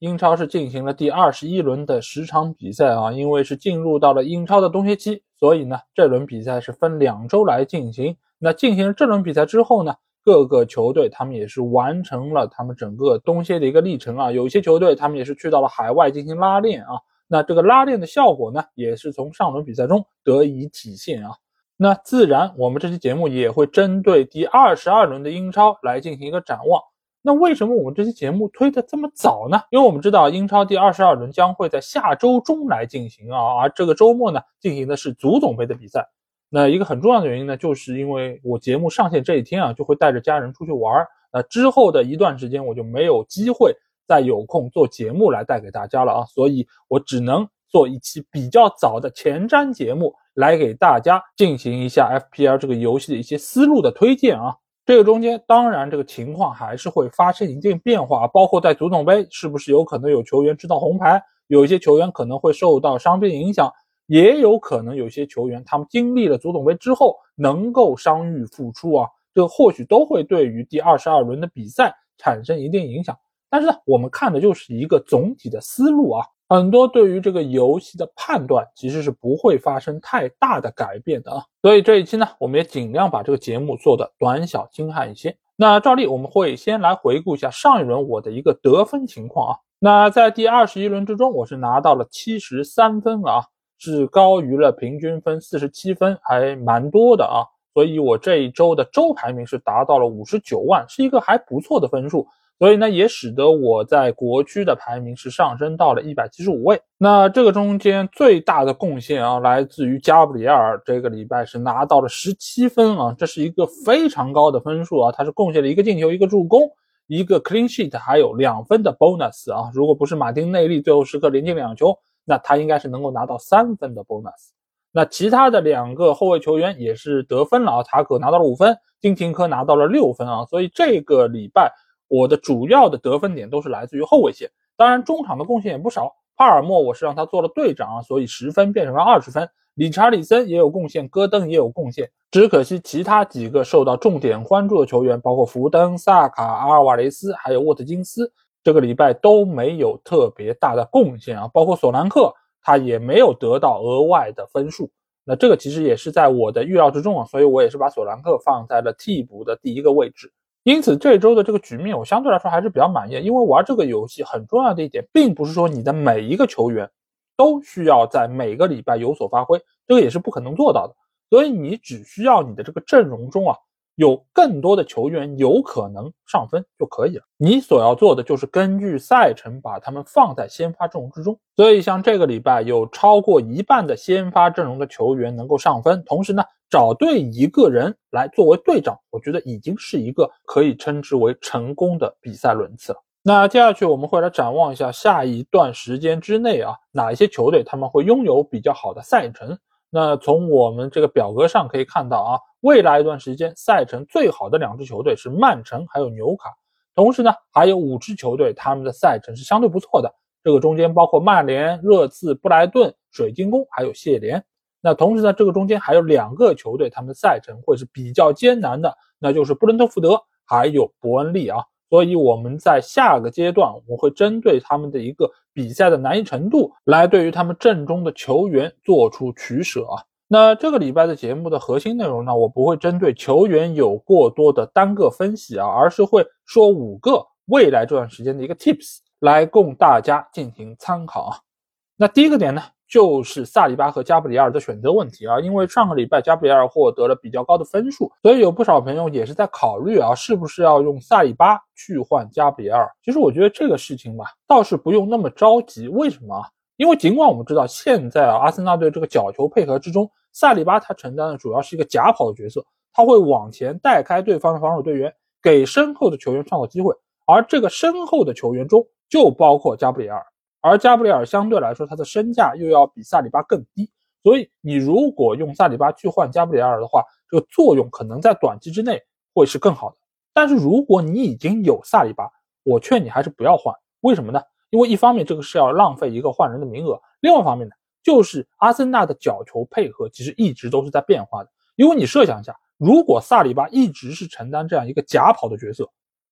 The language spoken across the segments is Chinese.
英超是进行了第二十一轮的十场比赛啊，因为是进入到了英超的冬歇期，所以呢，这轮比赛是分两周来进行。那进行了这轮比赛之后呢，各个球队他们也是完成了他们整个冬歇的一个历程啊。有些球队他们也是去到了海外进行拉练啊。那这个拉练的效果呢，也是从上轮比赛中得以体现啊。那自然，我们这期节目也会针对第二十二轮的英超来进行一个展望。那为什么我们这期节目推的这么早呢？因为我们知道英超第二十二轮将会在下周中来进行啊，而这个周末呢进行的是足总杯的比赛。那一个很重要的原因呢，就是因为我节目上线这一天啊，就会带着家人出去玩。那之后的一段时间，我就没有机会再有空做节目来带给大家了啊，所以我只能做一期比较早的前瞻节目来给大家进行一下 FPL 这个游戏的一些思路的推荐啊。这个中间当然，这个情况还是会发生一定变化，包括在足总杯，是不是有可能有球员吃到红牌，有一些球员可能会受到伤病影响，也有可能有些球员他们经历了足总杯之后能够伤愈复出啊，这或许都会对于第二十二轮的比赛产生一定影响。但是呢，我们看的就是一个总体的思路啊。很多对于这个游戏的判断其实是不会发生太大的改变的啊，所以这一期呢，我们也尽量把这个节目做的短小精悍一些。那照例我们会先来回顾一下上一轮我的一个得分情况啊。那在第二十一轮之中，我是拿到了七十三分啊，是高于了平均分四十七分，还蛮多的啊。所以我这一周的周排名是达到了五十九万，是一个还不错的分数。所以呢，也使得我在国区的排名是上升到了一百七十五位。那这个中间最大的贡献啊，来自于加布里埃尔，这个礼拜是拿到了十七分啊，这是一个非常高的分数啊。他是贡献了一个进球、一个助攻、一个 clean sheet，还有两分的 bonus 啊。如果不是马丁内利最后时刻连进两球，那他应该是能够拿到三分的 bonus。那其他的两个后卫球员也是得分了啊，塔可拿到了五分，丁廷科拿到了六分啊。所以这个礼拜。我的主要的得分点都是来自于后卫线，当然中场的贡献也不少。帕尔默我是让他做了队长啊，所以十分变成了二十分。理查里森也有贡献，戈登也有贡献，只可惜其他几个受到重点关注的球员，包括福登、萨卡、阿尔瓦雷斯还有沃特金斯，这个礼拜都没有特别大的贡献啊。包括索兰克，他也没有得到额外的分数。那这个其实也是在我的预料之中啊，所以我也是把索兰克放在了替补的第一个位置。因此，这周的这个局面我相对来说还是比较满意，因为玩这个游戏很重要的一点，并不是说你的每一个球员都需要在每个礼拜有所发挥，这个也是不可能做到的。所以你只需要你的这个阵容中啊。有更多的球员有可能上分就可以了。你所要做的就是根据赛程把他们放在先发阵容之中。所以像这个礼拜有超过一半的先发阵容的球员能够上分，同时呢找对一个人来作为队长，我觉得已经是一个可以称之为成功的比赛轮次了。那接下去我们会来展望一下下一段时间之内啊哪一些球队他们会拥有比较好的赛程。那从我们这个表格上可以看到啊。未来一段时间，赛程最好的两支球队是曼城还有纽卡，同时呢，还有五支球队，他们的赛程是相对不错的。这个中间包括曼联、热刺、布莱顿、水晶宫还有谢联。那同时呢，这个中间还有两个球队，他们的赛程会是比较艰难的，那就是布伦特福德还有伯恩利啊。所以我们在下个阶段，我会针对他们的一个比赛的难易程度，来对于他们阵中的球员做出取舍啊。那这个礼拜的节目的核心内容呢，我不会针对球员有过多的单个分析啊，而是会说五个未来这段时间的一个 tips 来供大家进行参考啊。那第一个点呢，就是萨里巴和加布里尔的选择问题啊，因为上个礼拜加布里尔获得了比较高的分数，所以有不少朋友也是在考虑啊，是不是要用萨里巴去换加布里尔。其实我觉得这个事情吧，倒是不用那么着急。为什么？因为尽管我们知道现在啊，阿森纳队这个角球配合之中。萨里巴他承担的主要是一个假跑的角色，他会往前带开对方的防守队员，给身后的球员创造机会。而这个身后的球员中就包括加布里尔，而加布里尔相对来说他的身价又要比萨里巴更低，所以你如果用萨里巴去换加布里尔的话，这个作用可能在短期之内会是更好的。但是如果你已经有萨里巴，我劝你还是不要换。为什么呢？因为一方面这个是要浪费一个换人的名额，另外一方面呢，就是阿森纳的角球配合其实一直都是在变化的。因为你设想一下，如果萨里巴一直是承担这样一个假跑的角色，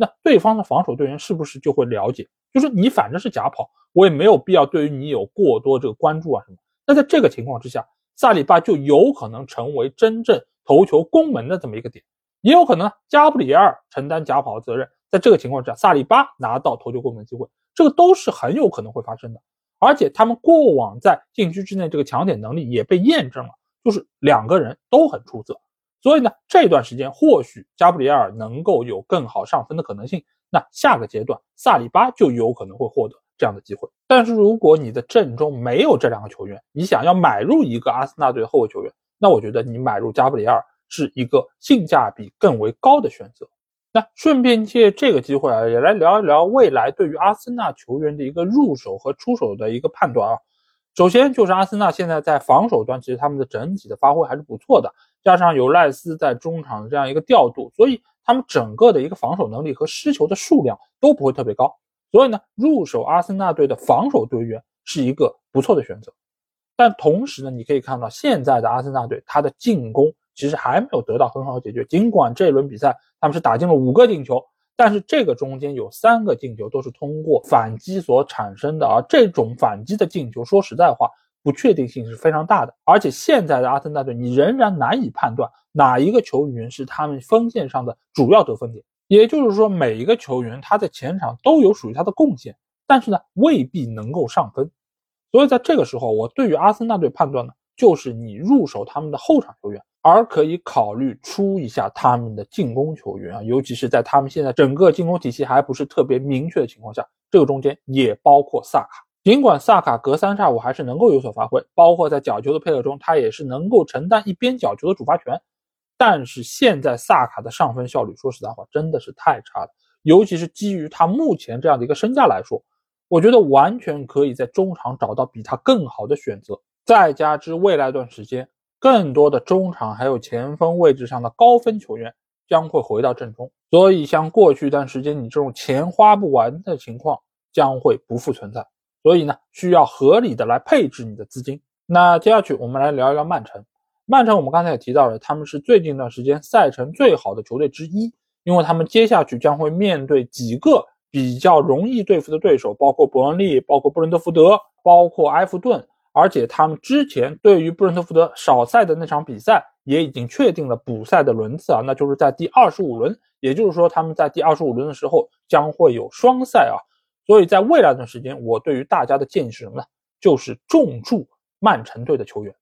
那对方的防守队员是不是就会了解，就是你反正是假跑，我也没有必要对于你有过多这个关注啊什么。那在这个情况之下，萨里巴就有可能成为真正头球攻门的这么一个点，也有可能加布里埃尔承担假跑的责任。在这个情况下，萨里巴拿到头球攻门机会，这个都是很有可能会发生的。而且他们过往在禁区之内这个抢点能力也被验证了，就是两个人都很出色。所以呢，这段时间或许加布里埃尔能够有更好上分的可能性。那下个阶段，萨里巴就有可能会获得这样的机会。但是如果你的阵中没有这两个球员，你想要买入一个阿森纳队后卫球员，那我觉得你买入加布里埃尔是一个性价比更为高的选择。那顺便借这个机会啊，也来聊一聊未来对于阿森纳球员的一个入手和出手的一个判断啊。首先就是阿森纳现在在防守端，其实他们的整体的发挥还是不错的，加上有赖斯在中场的这样一个调度，所以他们整个的一个防守能力和失球的数量都不会特别高。所以呢，入手阿森纳队的防守队员是一个不错的选择。但同时呢，你可以看到现在的阿森纳队，他的进攻。其实还没有得到很好的解决。尽管这一轮比赛他们是打进了五个进球，但是这个中间有三个进球都是通过反击所产生的，而这种反击的进球，说实在话，不确定性是非常大的。而且现在的阿森纳队，你仍然难以判断哪一个球员是他们锋线上的主要得分点。也就是说，每一个球员他在前场都有属于他的贡献，但是呢，未必能够上分。所以在这个时候，我对于阿森纳队判断呢，就是你入手他们的后场球员。而可以考虑出一下他们的进攻球员啊，尤其是在他们现在整个进攻体系还不是特别明确的情况下，这个中间也包括萨卡。尽管萨卡隔三差五还是能够有所发挥，包括在角球的配合中，他也是能够承担一边角球的主罚权。但是现在萨卡的上分效率，说实在话真的是太差了，尤其是基于他目前这样的一个身价来说，我觉得完全可以在中场找到比他更好的选择。再加之未来一段时间。更多的中场还有前锋位置上的高分球员将会回到阵中，所以像过去一段时间你这种钱花不完的情况将会不复存在。所以呢，需要合理的来配置你的资金。那接下去我们来聊一聊曼城。曼城我们刚才也提到了，他们是最近一段时间赛程最好的球队之一，因为他们接下去将会面对几个比较容易对付的对手，包括伯恩利，包括布伦特福德，包括埃弗顿。而且他们之前对于布伦特福德少赛的那场比赛也已经确定了补赛的轮次啊，那就是在第二十五轮，也就是说他们在第二十五轮的时候将会有双赛啊。所以在未来一段时间，我对于大家的建议是什么呢？就是重注曼城队的球员，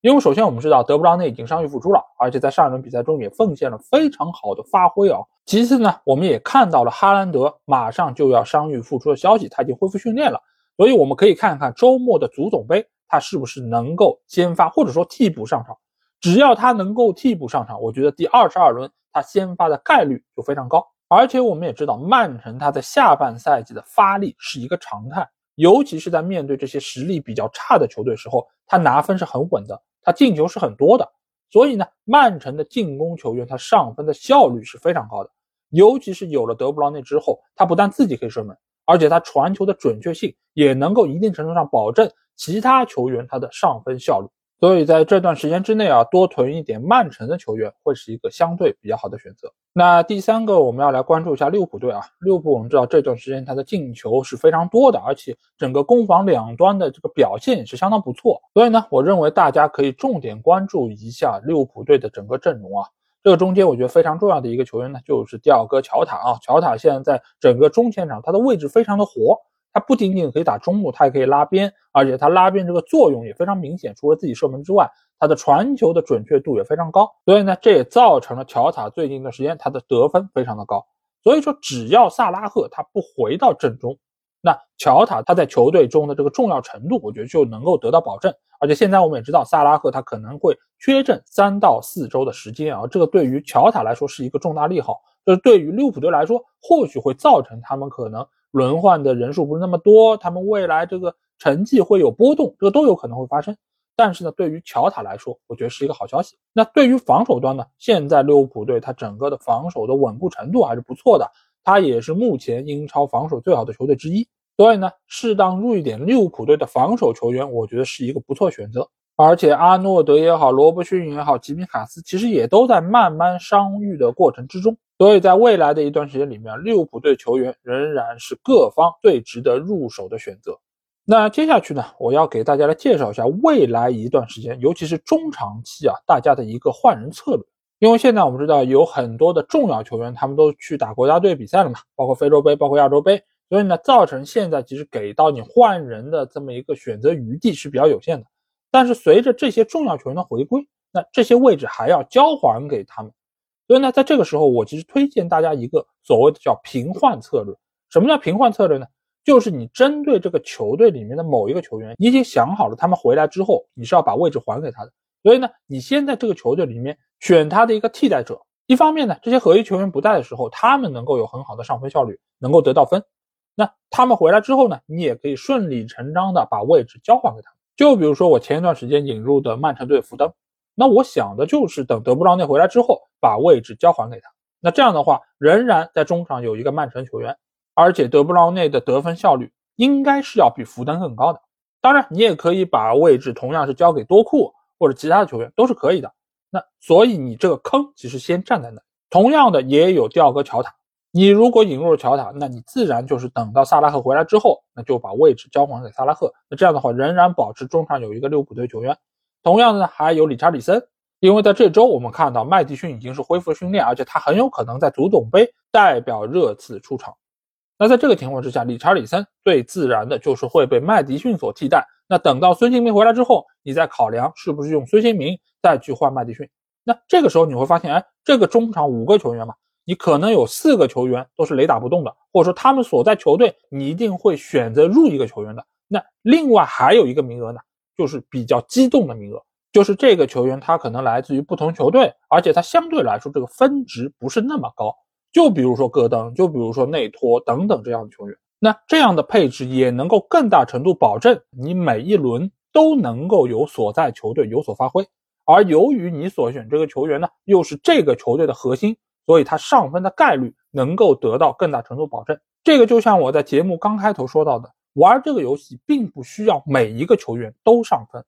因为首先我们知道德布劳内已经伤愈复出了，而且在上一轮比赛中也奉献了非常好的发挥啊。其次呢，我们也看到了哈兰德马上就要伤愈复出的消息，他已经恢复训练了。所以我们可以看看周末的足总杯，他是不是能够先发或者说替补上场。只要他能够替补上场，我觉得第二十二轮他先发的概率就非常高。而且我们也知道，曼城他在下半赛季的发力是一个常态，尤其是在面对这些实力比较差的球队时候，他拿分是很稳的，他进球是很多的。所以呢，曼城的进攻球员他上分的效率是非常高的，尤其是有了德布劳内之后，他不但自己可以射门。而且他传球的准确性也能够一定程度上保证其他球员他的上分效率，所以在这段时间之内啊，多囤一点曼城的球员会是一个相对比较好的选择。那第三个我们要来关注一下利物浦队啊，利物浦我们知道这段时间他的进球是非常多的，而且整个攻防两端的这个表现也是相当不错，所以呢，我认为大家可以重点关注一下利物浦队的整个阵容啊。这个中间我觉得非常重要的一个球员呢，就是第二个乔塔啊。乔塔现在在整个中前场，他的位置非常的活，他不仅仅可以打中路，他也可以拉边，而且他拉边这个作用也非常明显。除了自己射门之外，他的传球的准确度也非常高。所以呢，这也造成了乔塔最近一段时间他的得分非常的高。所以说，只要萨拉赫他不回到阵中，那乔塔他在球队中的这个重要程度，我觉得就能够得到保证。而且现在我们也知道，萨拉赫他可能会缺阵三到四周的时间啊，这个对于乔塔来说是一个重大利好。就是对于利物浦队来说，或许会造成他们可能轮换的人数不是那么多，他们未来这个成绩会有波动，这个都有可能会发生。但是呢，对于乔塔来说，我觉得是一个好消息。那对于防守端呢，现在利物浦队他整个的防守的稳固程度还是不错的，他也是目前英超防守最好的球队之一。所以呢，适当入一点利物浦队的防守球员，我觉得是一个不错选择。而且阿诺德也好，罗伯逊也好，吉米卡斯其实也都在慢慢伤愈的过程之中。所以在未来的一段时间里面，利物浦队球员仍然是各方最值得入手的选择。那接下去呢，我要给大家来介绍一下未来一段时间，尤其是中长期啊，大家的一个换人策略。因为现在我们知道有很多的重要球员，他们都去打国家队比赛了嘛，包括非洲杯，包括亚洲杯，所以呢，造成现在其实给到你换人的这么一个选择余地是比较有限的。但是随着这些重要球员的回归，那这些位置还要交还给他们，所以呢，在这个时候，我其实推荐大家一个所谓的叫平换策略。什么叫平换策略呢？就是你针对这个球队里面的某一个球员，你已经想好了，他们回来之后，你是要把位置还给他的。所以呢，你先在这个球队里面选他的一个替代者。一方面呢，这些合一球员不在的时候，他们能够有很好的上分效率，能够得到分。那他们回来之后呢，你也可以顺理成章的把位置交还给他。就比如说我前一段时间引入的曼城队福登，那我想的就是等德布劳内回来之后，把位置交还给他。那这样的话，仍然在中场有一个曼城球员，而且德布劳内的得分效率应该是要比福登更高的。当然，你也可以把位置同样是交给多库或者其他的球员，都是可以的。那所以你这个坑其实先站在那。同样的，也有吊哥乔塔。你如果引入了乔塔，那你自然就是等到萨拉赫回来之后，那就把位置交还给萨拉赫。那这样的话，仍然保持中场有一个利物浦队球员。同样呢，还有理查里森，因为在这周我们看到麦迪逊已经是恢复训练，而且他很有可能在足总杯代表热刺出场。那在这个情况之下，理查里森最自然的就是会被麦迪逊所替代。那等到孙兴民回来之后，你再考量是不是用孙兴民再去换麦迪逊。那这个时候你会发现，哎，这个中场五个球员嘛。你可能有四个球员都是雷打不动的，或者说他们所在球队，你一定会选择入一个球员的。那另外还有一个名额呢，就是比较激动的名额，就是这个球员他可能来自于不同球队，而且他相对来说这个分值不是那么高。就比如说戈登，就比如说内托等等这样的球员，那这样的配置也能够更大程度保证你每一轮都能够有所在球队有所发挥。而由于你所选这个球员呢，又是这个球队的核心。所以他上分的概率能够得到更大程度保证。这个就像我在节目刚开头说到的，玩这个游戏并不需要每一个球员都上分，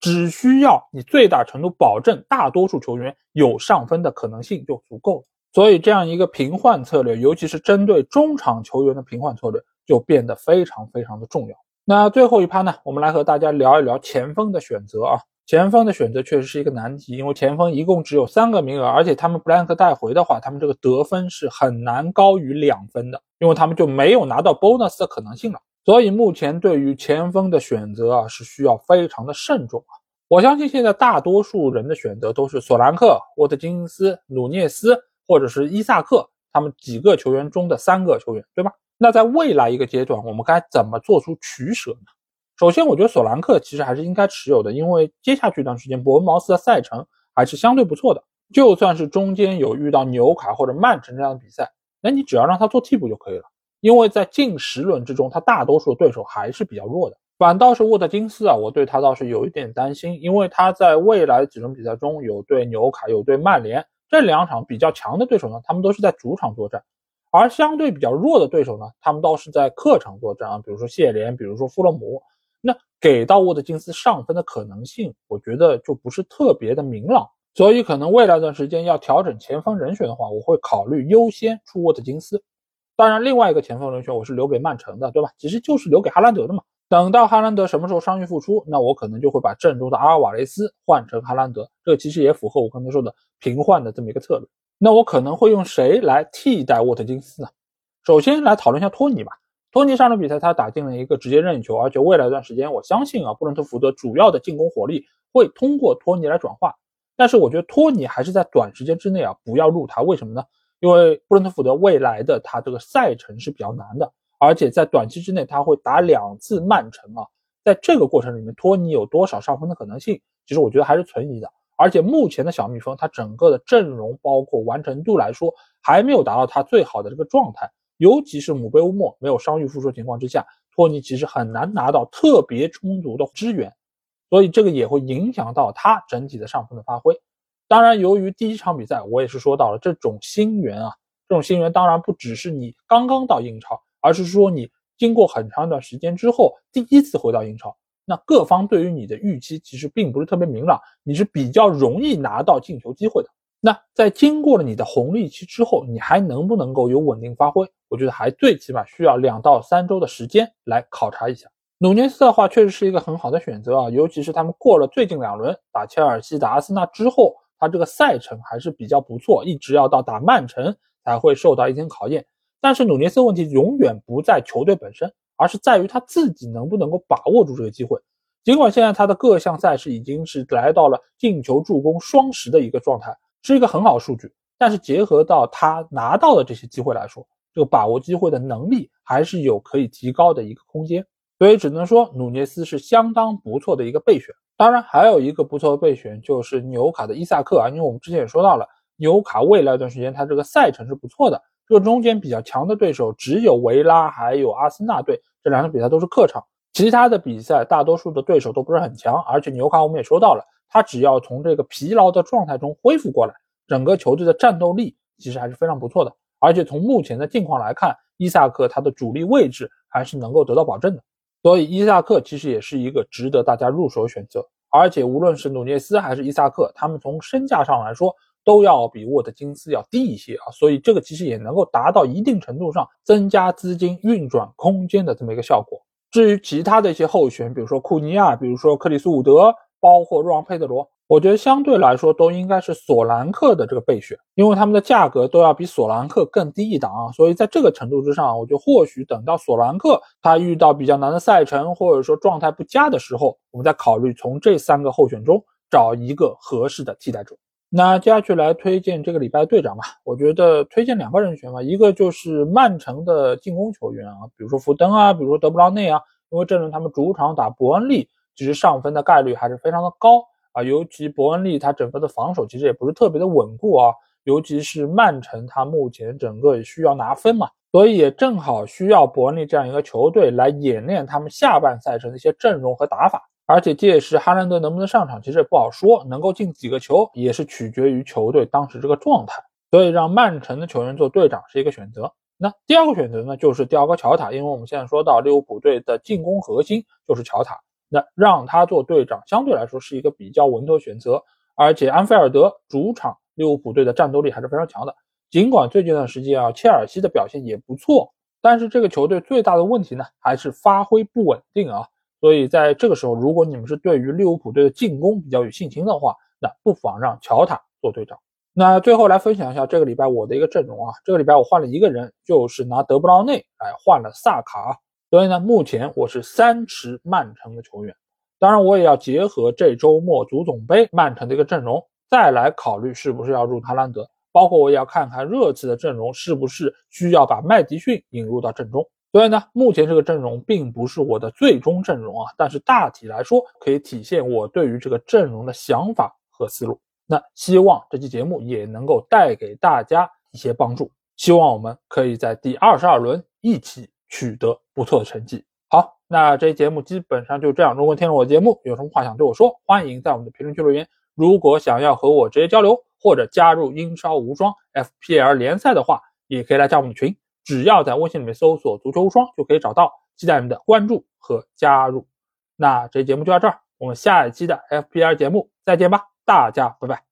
只需要你最大程度保证大多数球员有上分的可能性就足够了。所以这样一个平换策略，尤其是针对中场球员的平换策略，就变得非常非常的重要。那最后一趴呢，我们来和大家聊一聊前锋的选择啊。前锋的选择确实是一个难题，因为前锋一共只有三个名额，而且他们布兰克带回的话，他们这个得分是很难高于两分的，因为他们就没有拿到 bonus 的可能性了。所以目前对于前锋的选择啊，是需要非常的慎重啊。我相信现在大多数人的选择都是索兰克、沃特金斯、努涅斯或者是伊萨克他们几个球员中的三个球员，对吧？那在未来一个阶段，我们该怎么做出取舍呢？首先，我觉得索兰克其实还是应该持有的，因为接下去一段时间伯恩茅斯的赛程还是相对不错的。就算是中间有遇到纽卡或者曼城这样的比赛，那你只要让他做替补就可以了。因为在近十轮之中，他大多数的对手还是比较弱的。反倒是沃特金斯啊，我对他倒是有一点担心，因为他在未来几轮比赛中有对纽卡、有对曼联这两场比较强的对手呢，他们都是在主场作战，而相对比较弱的对手呢，他们倒是在客场作战啊，比如说谢联，比如说富勒姆。那给到沃特金斯上分的可能性，我觉得就不是特别的明朗，所以可能未来一段时间要调整前锋人选的话，我会考虑优先出沃特金斯。当然，另外一个前锋人选我是留给曼城的，对吧？其实就是留给哈兰德的嘛。等到哈兰德什么时候伤愈复出，那我可能就会把阵中的阿尔瓦雷斯换成哈兰德，这其实也符合我刚才说的平换的这么一个策略。那我可能会用谁来替代沃特金斯呢？首先来讨论一下托尼吧。托尼上场比赛，他打进了一个直接任意球，而且未来一段时间，我相信啊，布伦特福德主要的进攻火力会通过托尼来转化。但是我觉得托尼还是在短时间之内啊，不要入他。为什么呢？因为布伦特福德未来的他这个赛程是比较难的，而且在短期之内他会打两次曼城啊，在这个过程里面，托尼有多少上分的可能性，其实我觉得还是存疑的。而且目前的小蜜蜂，他整个的阵容包括完成度来说，还没有达到他最好的这个状态。尤其是姆贝乌莫没有伤愈复出情况之下，托尼其实很难拿到特别充足的支援，所以这个也会影响到他整体的上分的发挥。当然，由于第一场比赛我也是说到了这种新援啊，这种新援当然不只是你刚刚到英超，而是说你经过很长一段时间之后第一次回到英超。那各方对于你的预期其实并不是特别明朗，你是比较容易拿到进球机会的。那在经过了你的红利期之后，你还能不能够有稳定发挥？我觉得还最起码需要两到三周的时间来考察一下。努涅斯的话确实是一个很好的选择啊，尤其是他们过了最近两轮打切尔西、打阿森纳之后，他这个赛程还是比较不错，一直要到打曼城才会受到一定考验。但是努涅斯问题永远不在球队本身。而是在于他自己能不能够把握住这个机会。尽管现在他的各项赛事已经是来到了进球、助攻双十的一个状态，是一个很好数据。但是结合到他拿到的这些机会来说，这个把握机会的能力还是有可以提高的一个空间。所以只能说努涅斯是相当不错的一个备选。当然，还有一个不错的备选就是纽卡的伊萨克啊，因为我们之前也说到了，纽卡未来一段时间他这个赛程是不错的。这个中间比较强的对手只有维拉，还有阿森纳队。这两场比赛都是客场，其他的比赛大多数的对手都不是很强，而且纽卡我们也说到了，他只要从这个疲劳的状态中恢复过来，整个球队的战斗力其实还是非常不错的。而且从目前的境况来看，伊萨克他的主力位置还是能够得到保证的，所以伊萨克其实也是一个值得大家入手选择。而且无论是努涅斯还是伊萨克，他们从身价上来说。都要比沃特金斯要低一些啊，所以这个其实也能够达到一定程度上增加资金运转空间的这么一个效果。至于其他的一些候选，比如说库尼亚，比如说克里斯伍德，包括若昂佩德罗，我觉得相对来说都应该是索兰克的这个备选，因为他们的价格都要比索兰克更低一档啊，所以在这个程度之上，我觉得或许等到索兰克他遇到比较难的赛程，或者说状态不佳的时候，我们再考虑从这三个候选中找一个合适的替代者。那接下去来推荐这个礼拜队长吧，我觉得推荐两个人选吧，一个就是曼城的进攻球员啊，比如说福登啊，比如说德布劳内啊，因为这轮他们主场打伯恩利，其实上分的概率还是非常的高啊，尤其伯恩利他整个的防守其实也不是特别的稳固啊，尤其是曼城他目前整个也需要拿分嘛，所以也正好需要伯恩利这样一个球队来演练他们下半赛程的一些阵容和打法。而且届时哈兰德能不能上场，其实也不好说。能够进几个球，也是取决于球队当时这个状态。所以让曼城的球员做队长是一个选择。那第二个选择呢，就是迪奥戈乔塔，因为我们现在说到利物浦队的进攻核心就是乔塔，那让他做队长相对来说是一个比较稳妥选择。而且安菲尔德主场利物浦队的战斗力还是非常强的。尽管最近一段时间啊，切尔西的表现也不错，但是这个球队最大的问题呢，还是发挥不稳定啊。所以在这个时候，如果你们是对于利物浦队的进攻比较有信心的话，那不妨让乔塔做队长。那最后来分享一下这个礼拜我的一个阵容啊，这个礼拜我换了一个人，就是拿德布劳内来换了萨卡。所以呢，目前我是三持曼城的球员，当然我也要结合这周末足总杯曼城的一个阵容，再来考虑是不是要入哈兰德，包括我也要看看热刺的阵容是不是需要把麦迪逊引入到阵中。所以呢，目前这个阵容并不是我的最终阵容啊，但是大体来说可以体现我对于这个阵容的想法和思路。那希望这期节目也能够带给大家一些帮助，希望我们可以在第二十二轮一起取得不错的成绩。好，那这期节目基本上就这样。如果听了我的节目有什么话想对我说，欢迎在我们的评论区留言。如果想要和我直接交流或者加入英超无双 FPL 联赛的话，也可以来加我们的群。只要在微信里面搜索“足球无双”就可以找到，期待你们的关注和加入。那这期节目就到这儿，我们下一期的 FPL 节目再见吧，大家拜拜。